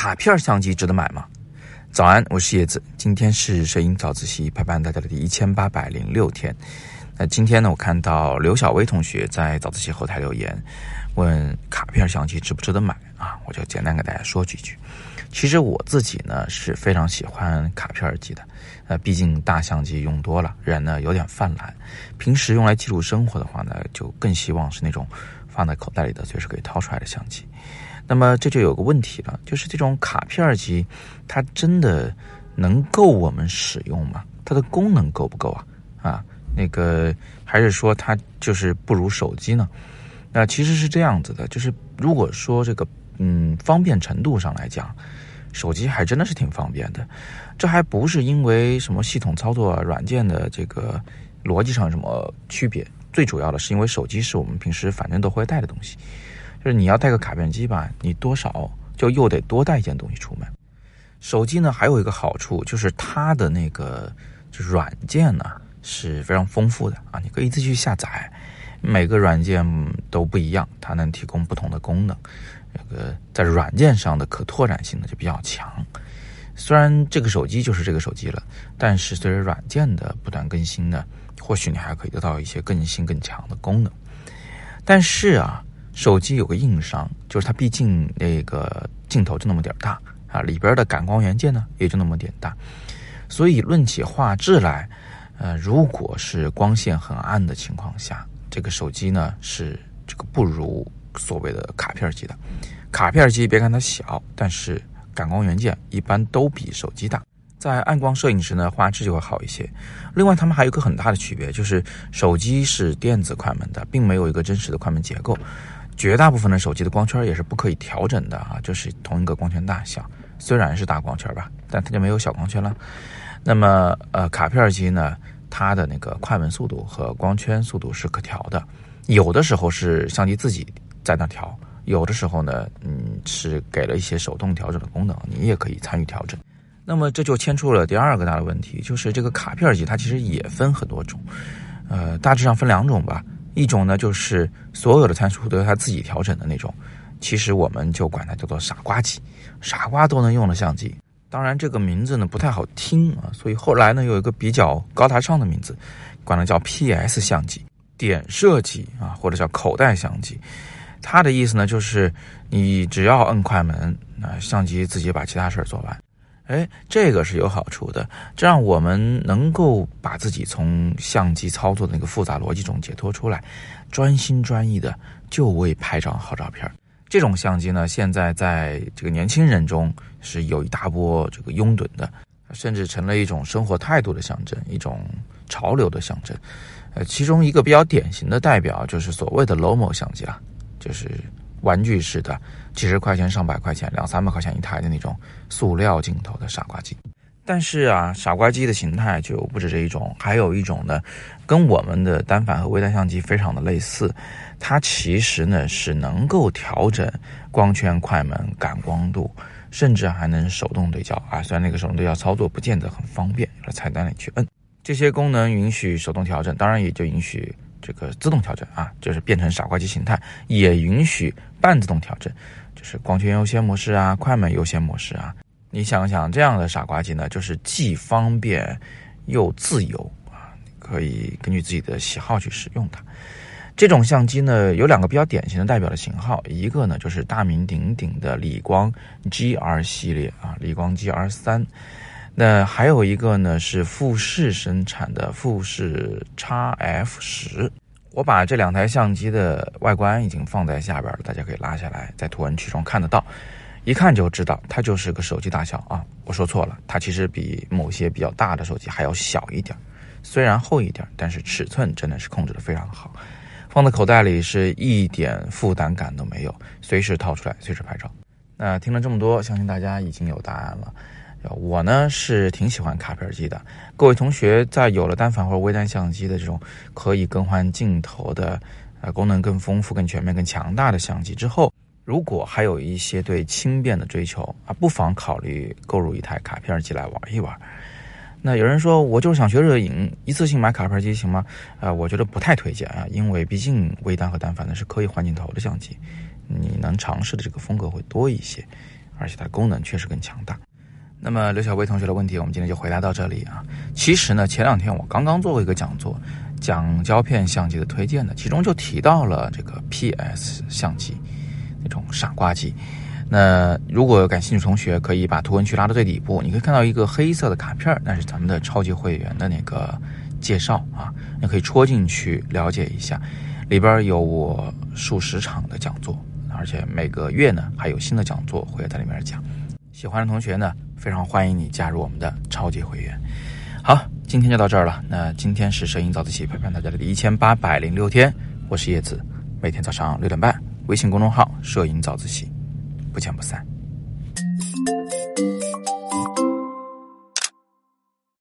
卡片相机值得买吗？早安，我是叶子，今天是摄影早自习陪伴大家的第一千八百零六天。那今天呢，我看到刘小薇同学在早自习后台留言，问卡片相机值不值得买啊？我就简单给大家说几句。其实我自己呢是非常喜欢卡片机的，呃，毕竟大相机用多了，人呢有点泛滥，平时用来记录生活的话呢，就更希望是那种放在口袋里的，随时可以掏出来的相机。那么这就有个问题了，就是这种卡片机，它真的能够我们使用吗？它的功能够不够啊？啊，那个还是说它就是不如手机呢？那其实是这样子的，就是如果说这个嗯方便程度上来讲，手机还真的是挺方便的。这还不是因为什么系统操作软件的这个逻辑上有什么区别，最主要的是因为手机是我们平时反正都会带的东西。就是你要带个卡片机吧，你多少就又得多带一件东西出门。手机呢还有一个好处，就是它的那个就软件呢是非常丰富的啊，你可以自己去下载，每个软件都不一样，它能提供不同的功能。这个在软件上的可拓展性呢就比较强。虽然这个手机就是这个手机了，但是随着软件的不断更新呢，或许你还可以得到一些更新更强的功能。但是啊。手机有个硬伤，就是它毕竟那个镜头就那么点大啊，里边的感光元件呢也就那么点大，所以论起画质来，呃，如果是光线很暗的情况下，这个手机呢是这个不如所谓的卡片机的。卡片机别看它小，但是感光元件一般都比手机大。在暗光摄影时呢，画质就会好一些。另外，它们还有一个很大的区别，就是手机是电子快门的，并没有一个真实的快门结构。绝大部分的手机的光圈也是不可以调整的啊，就是同一个光圈大小，虽然是大光圈吧，但它就没有小光圈了。那么，呃，卡片机呢，它的那个快门速度和光圈速度是可调的，有的时候是相机自己在那调，有的时候呢，嗯，是给了一些手动调整的功能，你也可以参与调整。那么这就牵出了第二个大的问题，就是这个卡片机它其实也分很多种，呃，大致上分两种吧。一种呢，就是所有的参数都由它自己调整的那种，其实我们就管它叫做傻瓜机，傻瓜都能用的相机。当然，这个名字呢不太好听啊，所以后来呢有一个比较高大上的名字，管它叫 PS 相机、点射机啊，或者叫口袋相机。它的意思呢就是你只要摁快门，那相机自己把其他事儿做完。哎，这个是有好处的，这让我们能够把自己从相机操作的那个复杂逻辑中解脱出来，专心专意的就为拍张好照片。这种相机呢，现在在这个年轻人中是有一大波这个拥趸的，甚至成了一种生活态度的象征，一种潮流的象征。呃，其中一个比较典型的代表就是所谓的 Lomo 相机了，就是。玩具式的，几十块钱、上百块钱、两三百块钱一台的那种塑料镜头的傻瓜机，但是啊，傻瓜机的形态就不止这一种，还有一种呢，跟我们的单反和微单相机非常的类似，它其实呢是能够调整光圈、快门、感光度，甚至还能手动对焦啊。虽然那个手动对焦操作不见得很方便，在菜单里去摁，这些功能允许手动调整，当然也就允许。这个自动调整啊，就是变成傻瓜机形态，也允许半自动调整，就是光圈优先模式啊，快门优先模式啊。你想想，这样的傻瓜机呢，就是既方便又自由啊，可以根据自己的喜好去使用它。这种相机呢，有两个比较典型的代表的型号，一个呢就是大名鼎鼎的理光 GR 系列啊，理光 GR 三。那还有一个呢，是富士生产的富士 x F 十。我把这两台相机的外观已经放在下边了，大家可以拉下来，在图文区中看得到，一看就知道它就是个手机大小啊。我说错了，它其实比某些比较大的手机还要小一点，虽然厚一点，但是尺寸真的是控制的非常好，放在口袋里是一点负担感都没有，随时掏出来，随时拍照。那听了这么多，相信大家已经有答案了。我呢是挺喜欢卡片机的。各位同学在有了单反或者微单相机的这种可以更换镜头的、呃功能更丰富、更全面、更强大的相机之后，如果还有一些对轻便的追求啊，不妨考虑购入一台卡片机来玩一玩。那有人说我就是想学摄影，一次性买卡片机行吗？啊，我觉得不太推荐啊，因为毕竟微单和单反呢是可以换镜头的相机，你能尝试的这个风格会多一些。而且它功能确实更强大。那么刘小薇同学的问题，我们今天就回答到这里啊。其实呢，前两天我刚刚做过一个讲座，讲胶片相机的推荐的，其中就提到了这个 PS 相机那种傻瓜机。那如果感兴趣同学，可以把图文区拉到最底部，你可以看到一个黑色的卡片，那是咱们的超级会员的那个介绍啊，你可以戳进去了解一下，里边有我数十场的讲座，而且每个月呢还有新的讲座会在里面讲。喜欢的同学呢，非常欢迎你加入我们的超级会员。好，今天就到这儿了。那今天是摄影早自习陪伴大家的第一千八百零六天，我是叶子，每天早上六点半，微信公众号“摄影早自习”，不见不散。